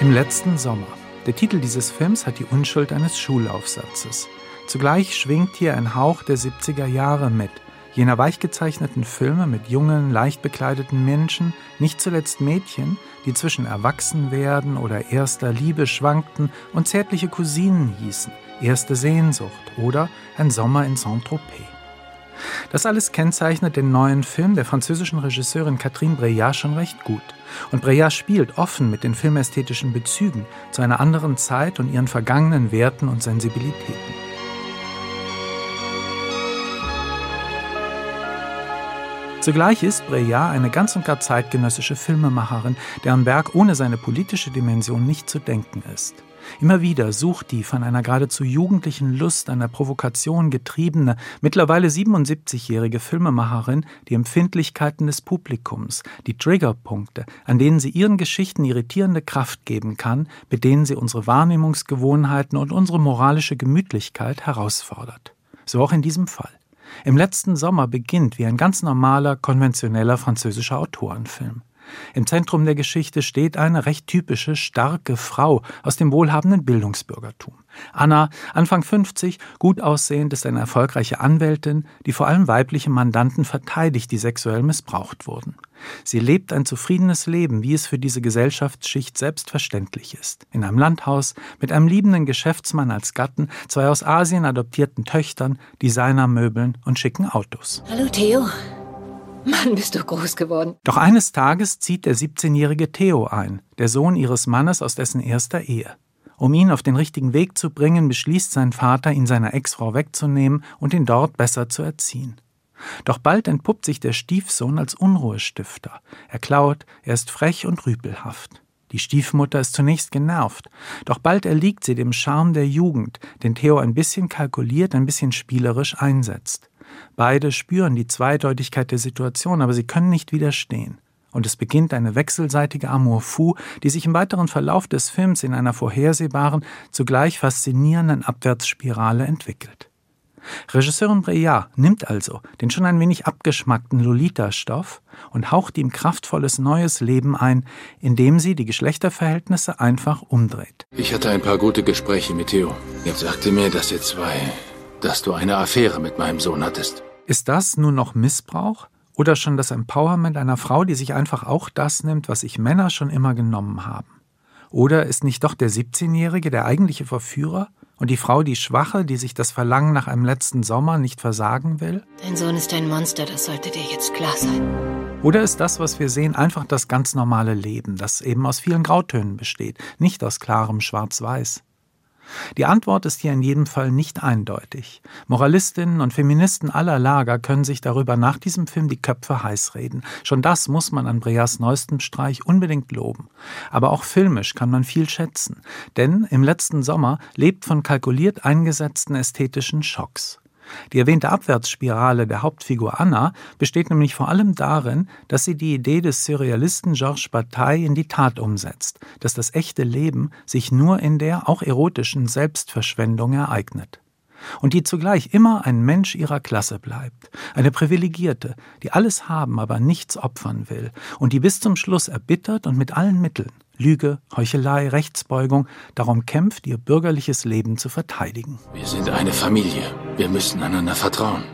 Im letzten Sommer. Der Titel dieses Films hat die Unschuld eines Schulaufsatzes. Zugleich schwingt hier ein Hauch der 70er Jahre mit, jener weichgezeichneten Filme mit jungen, leicht bekleideten Menschen, nicht zuletzt Mädchen, die zwischen Erwachsenwerden oder erster Liebe schwankten und zärtliche Cousinen hießen, erste Sehnsucht oder ein Sommer in Saint-Tropez. Das alles kennzeichnet den neuen Film der französischen Regisseurin Catherine Breillat schon recht gut. Und Breillat spielt offen mit den filmästhetischen Bezügen zu einer anderen Zeit und ihren vergangenen Werten und Sensibilitäten. Zugleich ist Breillat eine ganz und gar zeitgenössische Filmemacherin, deren Werk ohne seine politische Dimension nicht zu denken ist. Immer wieder sucht die von einer geradezu jugendlichen Lust einer Provokation getriebene, mittlerweile 77-jährige Filmemacherin die Empfindlichkeiten des Publikums, die Triggerpunkte, an denen sie ihren Geschichten irritierende Kraft geben kann, mit denen sie unsere Wahrnehmungsgewohnheiten und unsere moralische Gemütlichkeit herausfordert. So auch in diesem Fall. Im letzten Sommer beginnt wie ein ganz normaler, konventioneller französischer Autorenfilm. Im Zentrum der Geschichte steht eine recht typische, starke Frau aus dem wohlhabenden Bildungsbürgertum. Anna, Anfang 50, gut aussehend, ist eine erfolgreiche Anwältin, die vor allem weibliche Mandanten verteidigt, die sexuell missbraucht wurden. Sie lebt ein zufriedenes Leben, wie es für diese Gesellschaftsschicht selbstverständlich ist. In einem Landhaus, mit einem liebenden Geschäftsmann als Gatten, zwei aus Asien adoptierten Töchtern, Designermöbeln und schicken Autos. Hallo Theo. Mann, bist du groß geworden. Doch eines Tages zieht der 17-jährige Theo ein, der Sohn ihres Mannes aus dessen erster Ehe. Um ihn auf den richtigen Weg zu bringen, beschließt sein Vater, ihn seiner Ex-Frau wegzunehmen und ihn dort besser zu erziehen. Doch bald entpuppt sich der Stiefsohn als Unruhestifter. Er klaut, er ist frech und rüpelhaft. Die Stiefmutter ist zunächst genervt, doch bald erliegt sie dem Charme der Jugend, den Theo ein bisschen kalkuliert, ein bisschen spielerisch einsetzt. Beide spüren die Zweideutigkeit der Situation, aber sie können nicht widerstehen. Und es beginnt eine wechselseitige Amour fou, die sich im weiteren Verlauf des Films in einer vorhersehbaren, zugleich faszinierenden Abwärtsspirale entwickelt. Regisseurin Breillat nimmt also den schon ein wenig abgeschmackten Lolita-Stoff und haucht ihm kraftvolles neues Leben ein, indem sie die Geschlechterverhältnisse einfach umdreht. Ich hatte ein paar gute Gespräche mit Theo. Er sagte mir, dass ihr zwei dass du eine Affäre mit meinem Sohn hattest. Ist das nun noch Missbrauch? Oder schon das Empowerment einer Frau, die sich einfach auch das nimmt, was sich Männer schon immer genommen haben? Oder ist nicht doch der 17-Jährige der eigentliche Verführer und die Frau die Schwache, die sich das Verlangen nach einem letzten Sommer nicht versagen will? Dein Sohn ist ein Monster, das sollte dir jetzt klar sein. Oder ist das, was wir sehen, einfach das ganz normale Leben, das eben aus vielen Grautönen besteht, nicht aus klarem Schwarz-Weiß? Die Antwort ist hier in jedem Fall nicht eindeutig. Moralistinnen und Feministen aller Lager können sich darüber nach diesem Film die Köpfe heiß reden. Schon das muss man an Breas neuestem Streich unbedingt loben. Aber auch filmisch kann man viel schätzen. Denn im letzten Sommer lebt von kalkuliert eingesetzten ästhetischen Schocks. Die erwähnte Abwärtsspirale der Hauptfigur Anna besteht nämlich vor allem darin, dass sie die Idee des Surrealisten Georges Bataille in die Tat umsetzt, dass das echte Leben sich nur in der auch erotischen Selbstverschwendung ereignet. Und die zugleich immer ein Mensch ihrer Klasse bleibt, eine Privilegierte, die alles haben, aber nichts opfern will, und die bis zum Schluss erbittert und mit allen Mitteln, Lüge, Heuchelei, Rechtsbeugung, darum kämpft, ihr bürgerliches Leben zu verteidigen. Wir sind eine Familie. Wir müssen einander vertrauen.